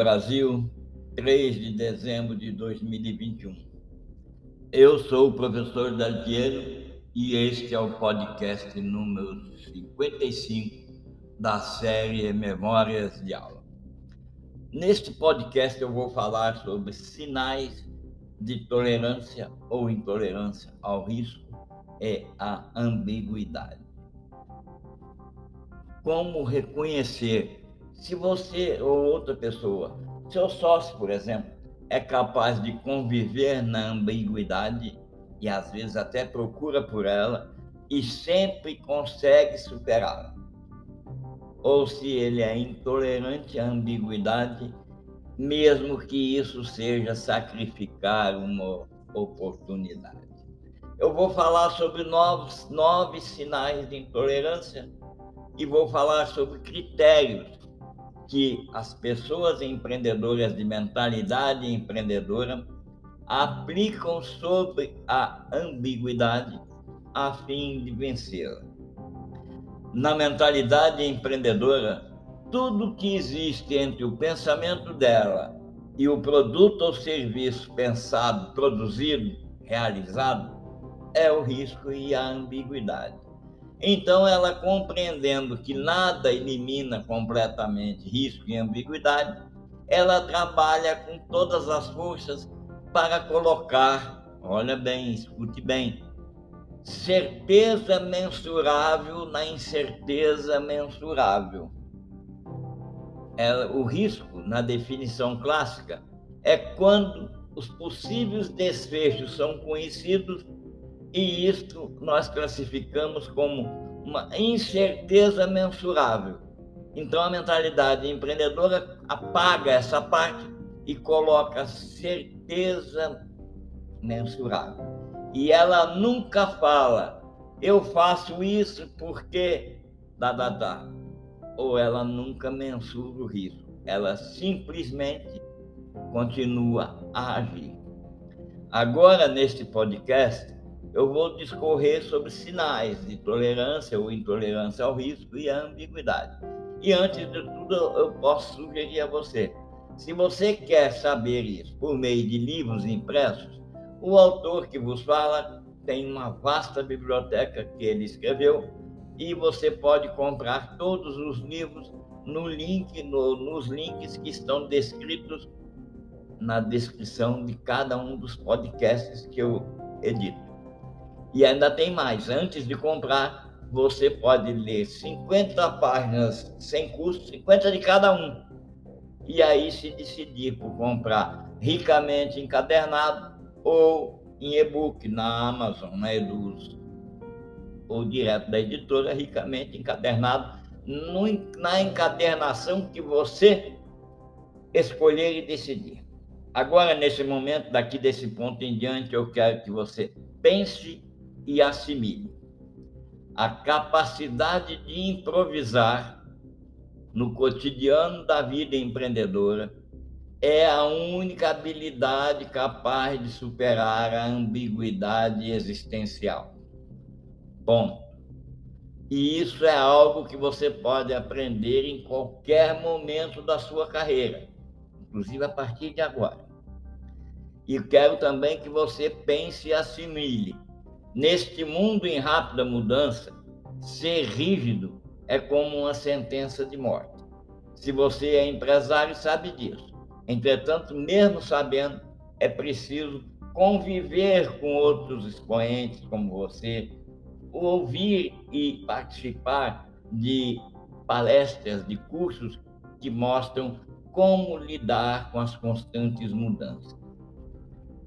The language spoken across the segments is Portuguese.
Brasil, 3 de dezembro de 2021. Eu sou o professor Daltiero e este é o podcast número 55 da série Memórias de Aula. Neste podcast eu vou falar sobre sinais de tolerância ou intolerância ao risco e a ambiguidade. Como reconhecer se você ou outra pessoa seu sócio, por exemplo, é capaz de conviver na ambiguidade e às vezes até procura por ela e sempre consegue superá-la. Ou se ele é intolerante à ambiguidade, mesmo que isso seja sacrificar uma oportunidade. Eu vou falar sobre novos, nove sinais de intolerância e vou falar sobre critérios que as pessoas empreendedoras de mentalidade empreendedora aplicam sobre a ambiguidade a fim de vencê-la. Na mentalidade empreendedora, tudo que existe entre o pensamento dela e o produto ou serviço pensado, produzido, realizado, é o risco e a ambiguidade. Então, ela compreendendo que nada elimina completamente risco e ambiguidade, ela trabalha com todas as forças para colocar, olha bem, escute bem, certeza mensurável na incerteza mensurável. Ela, o risco, na definição clássica, é quando os possíveis desfechos são conhecidos e isto nós classificamos como uma incerteza mensurável. Então a mentalidade empreendedora apaga essa parte e coloca certeza mensurável. E ela nunca fala, eu faço isso porque da da da. Ou ela nunca mensura o risco. Ela simplesmente continua a agir. Agora, neste podcast, eu vou discorrer sobre sinais de tolerância ou intolerância ao risco e a ambiguidade. E antes de tudo, eu posso sugerir a você, se você quer saber isso por meio de livros impressos, o autor que vos fala tem uma vasta biblioteca que ele escreveu e você pode comprar todos os livros no link, no, nos links que estão descritos na descrição de cada um dos podcasts que eu edito. E ainda tem mais. Antes de comprar, você pode ler 50 páginas sem custo, 50 de cada um. E aí se decidir por comprar ricamente encadernado ou em e-book na Amazon, na Eduz, ou direto da editora, ricamente encadernado, no, na encadernação que você escolher e decidir. Agora, nesse momento, daqui desse ponto em diante, eu quero que você pense e assimile. A capacidade de improvisar no cotidiano da vida empreendedora é a única habilidade capaz de superar a ambiguidade existencial. Bom, e isso é algo que você pode aprender em qualquer momento da sua carreira, inclusive a partir de agora. E quero também que você pense e assimile Neste mundo em rápida mudança, ser rígido é como uma sentença de morte. Se você é empresário, sabe disso. Entretanto, mesmo sabendo, é preciso conviver com outros expoentes como você, ouvir e participar de palestras, de cursos que mostram como lidar com as constantes mudanças.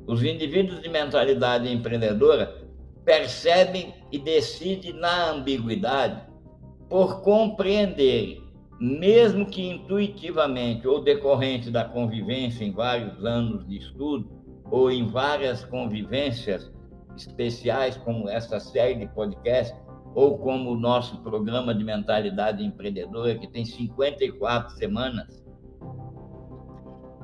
Os indivíduos de mentalidade empreendedora percebem e decidem na ambiguidade por compreender, mesmo que intuitivamente ou decorrente da convivência em vários anos de estudo ou em várias convivências especiais, como essa série de podcast, ou como o nosso programa de mentalidade empreendedora, que tem 54 semanas,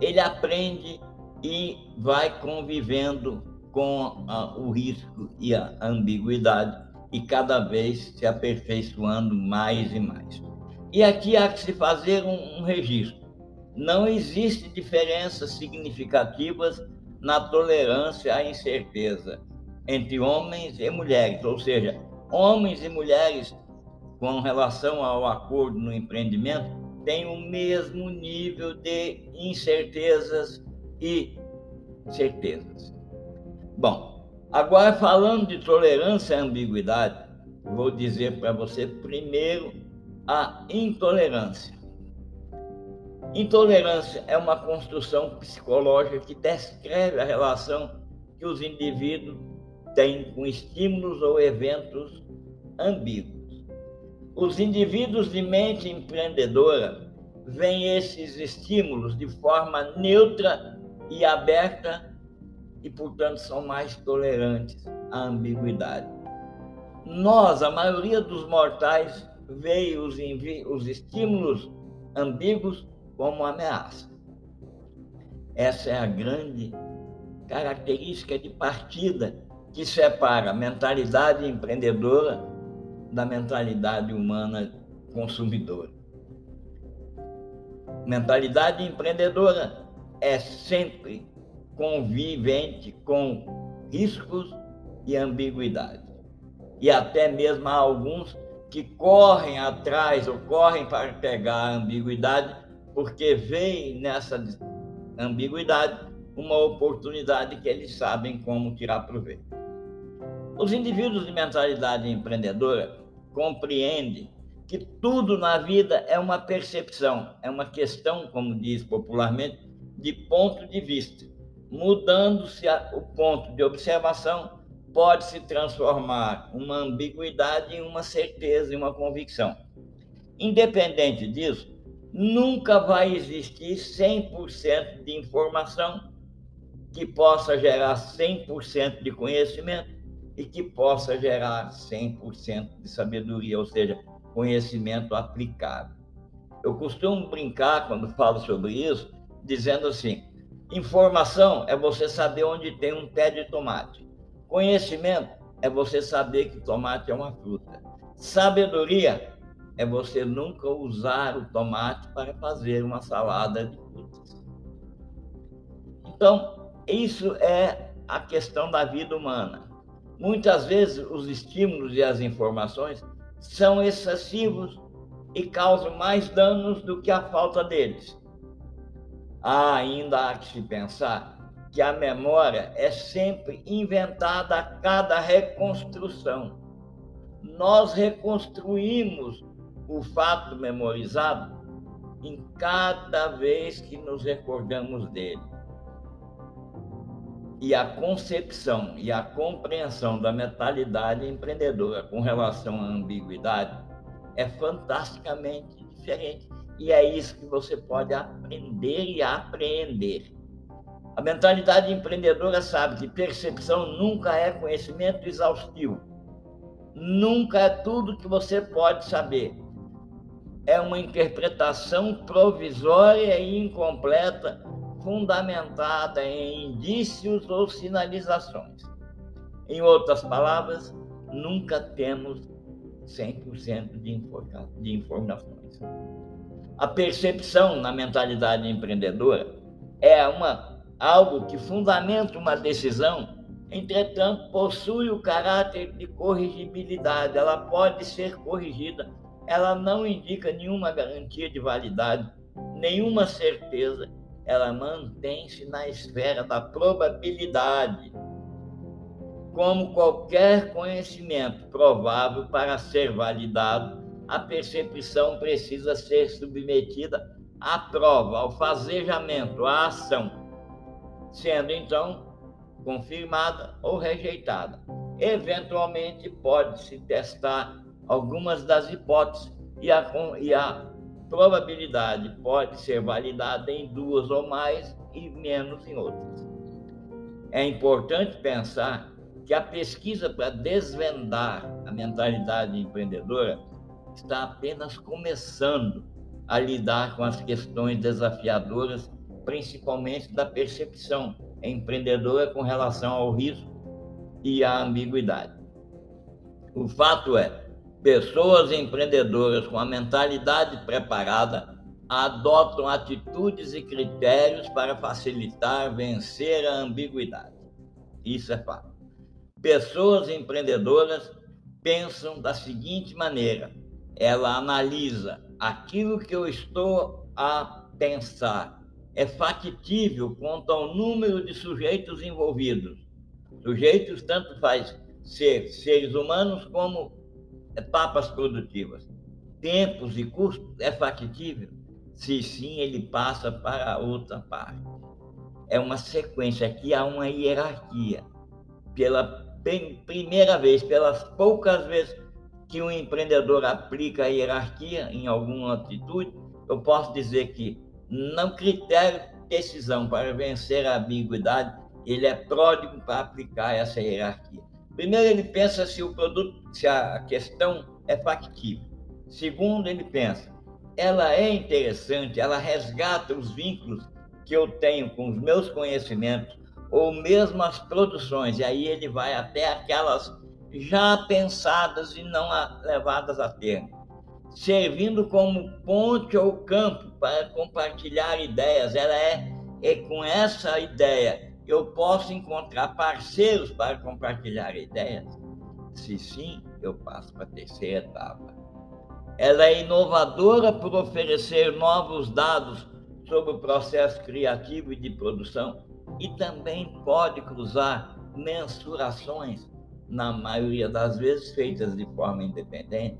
ele aprende e vai convivendo com a, o risco e a ambiguidade e cada vez se aperfeiçoando mais e mais. E aqui há que se fazer um, um registro. não existe diferenças significativas na tolerância à incerteza entre homens e mulheres, ou seja, homens e mulheres com relação ao acordo no empreendimento têm o mesmo nível de incertezas e certezas. Bom, agora falando de tolerância à ambiguidade, vou dizer para você primeiro a intolerância. Intolerância é uma construção psicológica que descreve a relação que os indivíduos têm com estímulos ou eventos ambíguos. Os indivíduos de mente empreendedora veem esses estímulos de forma neutra e aberta e, portanto, são mais tolerantes à ambiguidade. Nós, a maioria dos mortais, vê os, os estímulos ambíguos como ameaça. Essa é a grande característica de partida que separa a mentalidade empreendedora da mentalidade humana consumidora. Mentalidade empreendedora é sempre convivente com riscos e ambiguidade. E até mesmo há alguns que correm atrás ou correm para pegar a ambiguidade porque veem nessa ambiguidade uma oportunidade que eles sabem como tirar proveito. Os indivíduos de mentalidade empreendedora compreendem que tudo na vida é uma percepção, é uma questão, como diz popularmente, de ponto de vista. Mudando-se o ponto de observação, pode se transformar uma ambiguidade em uma certeza, em uma convicção. Independente disso, nunca vai existir 100% de informação que possa gerar 100% de conhecimento e que possa gerar 100% de sabedoria, ou seja, conhecimento aplicado. Eu costumo brincar quando falo sobre isso, dizendo assim: informação é você saber onde tem um pé de tomate. Conhecimento é você saber que tomate é uma fruta. Sabedoria é você nunca usar o tomate para fazer uma salada de frutas. Então, isso é a questão da vida humana. Muitas vezes os estímulos e as informações são excessivos e causam mais danos do que a falta deles. Há ainda há que se pensar que a memória é sempre inventada a cada reconstrução. Nós reconstruímos o fato memorizado em cada vez que nos recordamos dele. E a concepção e a compreensão da mentalidade empreendedora com relação à ambiguidade é fantasticamente diferente. E é isso que você pode aprender e apreender. A mentalidade empreendedora sabe que percepção nunca é conhecimento exaustivo. Nunca é tudo que você pode saber é uma interpretação provisória e incompleta, fundamentada em indícios ou sinalizações. Em outras palavras, nunca temos 100% de, de informações. A percepção na mentalidade empreendedora é uma, algo que fundamenta uma decisão, entretanto, possui o caráter de corrigibilidade, ela pode ser corrigida ela não indica nenhuma garantia de validade, nenhuma certeza, ela mantém-se na esfera da probabilidade. Como qualquer conhecimento provável para ser validado, a percepção precisa ser submetida à prova, ao fazejamento, à ação, sendo então confirmada ou rejeitada. Eventualmente pode-se testar algumas das hipóteses e a, e a probabilidade pode ser validada em duas ou mais e menos em outras. É importante pensar que a pesquisa para desvendar a mentalidade empreendedora está apenas começando a lidar com as questões desafiadoras, principalmente da percepção empreendedora com relação ao risco e à ambiguidade. O fato é Pessoas empreendedoras com a mentalidade preparada adotam atitudes e critérios para facilitar vencer a ambiguidade. Isso é fato. Pessoas empreendedoras pensam da seguinte maneira: ela analisa aquilo que eu estou a pensar é factível quanto ao número de sujeitos envolvidos. Sujeitos tanto faz ser seres humanos como etapas produtivas. Tempos e custos é factível? Se sim, ele passa para outra parte. É uma sequência, aqui há uma hierarquia. Pela primeira vez, pelas poucas vezes que um empreendedor aplica a hierarquia em alguma atitude, eu posso dizer que, no critério de decisão para vencer a ambiguidade, ele é pródigo para aplicar essa hierarquia. Primeiro, ele pensa se o produto, se a questão é factível. Segundo, ele pensa ela é interessante, ela resgata os vínculos que eu tenho com os meus conhecimentos ou mesmo as produções, e aí ele vai até aquelas já pensadas e não levadas a termo, servindo como ponte ou campo para compartilhar ideias. Ela é, é com essa ideia eu posso encontrar parceiros para compartilhar ideias? Se sim, eu passo para a terceira etapa ela é inovadora por oferecer novos dados sobre o processo criativo e de produção e também pode cruzar mensurações, na maioria das vezes feitas de forma independente.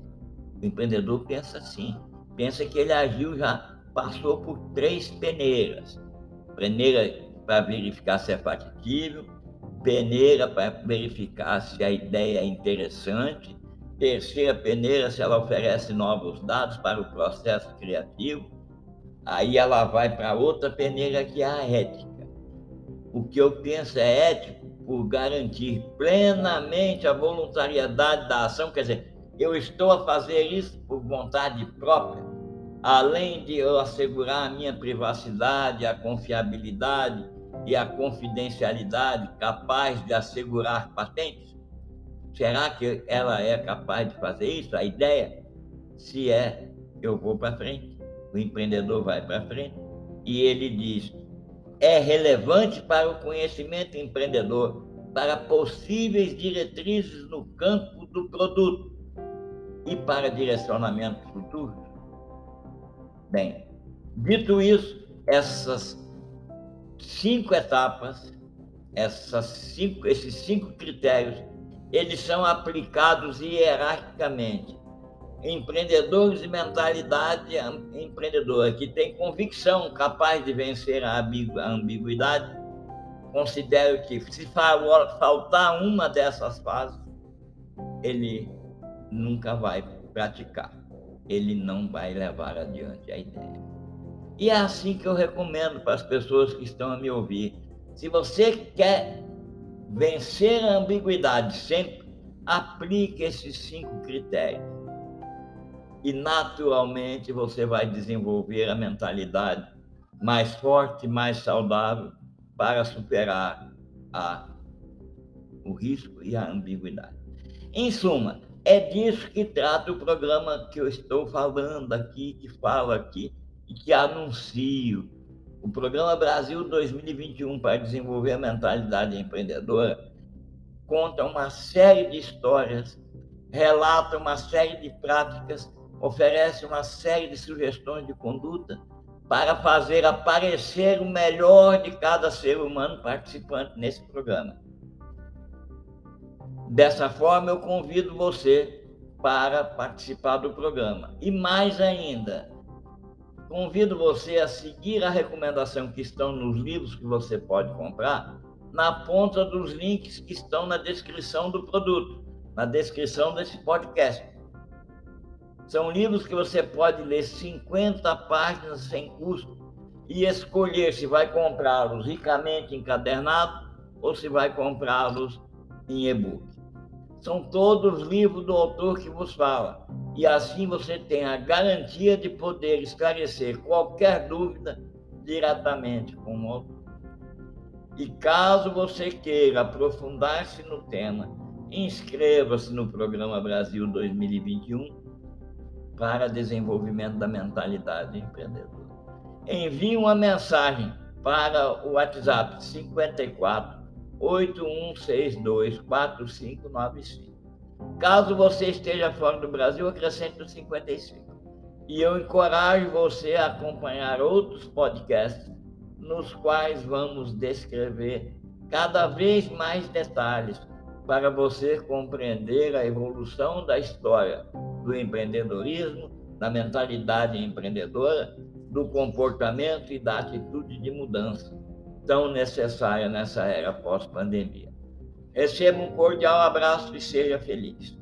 O empreendedor pensa assim, pensa que ele agiu já, passou por três peneiras. Peneira para verificar se é factível, peneira para verificar se a ideia é interessante terceira peneira, se ela oferece novos dados para o processo criativo, aí ela vai para outra peneira que é a ética. O que eu penso é ético por garantir plenamente a voluntariedade da ação, quer dizer, eu estou a fazer isso por vontade própria, além de eu assegurar a minha privacidade, a confiabilidade e a confidencialidade capaz de assegurar patentes. Será que ela é capaz de fazer isso? A ideia, se é, eu vou para frente. O empreendedor vai para frente e ele diz: é relevante para o conhecimento empreendedor, para possíveis diretrizes no campo do produto e para direcionamento futuro? Bem, dito isso, essas cinco etapas, essas cinco, esses cinco critérios eles são aplicados hierarquicamente. Empreendedores de mentalidade empreendedora, que tem convicção capaz de vencer a ambiguidade, considero que se faltar uma dessas fases, ele nunca vai praticar, ele não vai levar adiante a ideia. E é assim que eu recomendo para as pessoas que estão a me ouvir. Se você quer vencer a ambiguidade sempre, aplique esses cinco critérios. E naturalmente você vai desenvolver a mentalidade mais forte, mais saudável para superar a, o risco e a ambiguidade. Em suma, é disso que trata o programa que eu estou falando aqui, que falo aqui e que anuncio o Programa Brasil 2021 para desenvolver a mentalidade empreendedora conta uma série de histórias, relata uma série de práticas, oferece uma série de sugestões de conduta para fazer aparecer o melhor de cada ser humano participante nesse programa. Dessa forma, eu convido você para participar do programa. E mais ainda, Convido você a seguir a recomendação que estão nos livros que você pode comprar, na ponta dos links que estão na descrição do produto, na descrição desse podcast. São livros que você pode ler 50 páginas sem custo e escolher se vai comprá-los ricamente encadernados ou se vai comprá-los em e-book. São todos livros do autor que vos fala. E assim você tem a garantia de poder esclarecer qualquer dúvida diretamente com o autor. E caso você queira aprofundar-se no tema, inscreva-se no programa Brasil 2021 para desenvolvimento da mentalidade empreendedora. Envie uma mensagem para o WhatsApp 54 8162 4595. Caso você esteja fora do Brasil, acrescente o 55. E eu encorajo você a acompanhar outros podcasts nos quais vamos descrever cada vez mais detalhes para você compreender a evolução da história do empreendedorismo, da mentalidade empreendedora, do comportamento e da atitude de mudança tão necessária nessa era pós-pandemia. Receba um cordial abraço e seja feliz.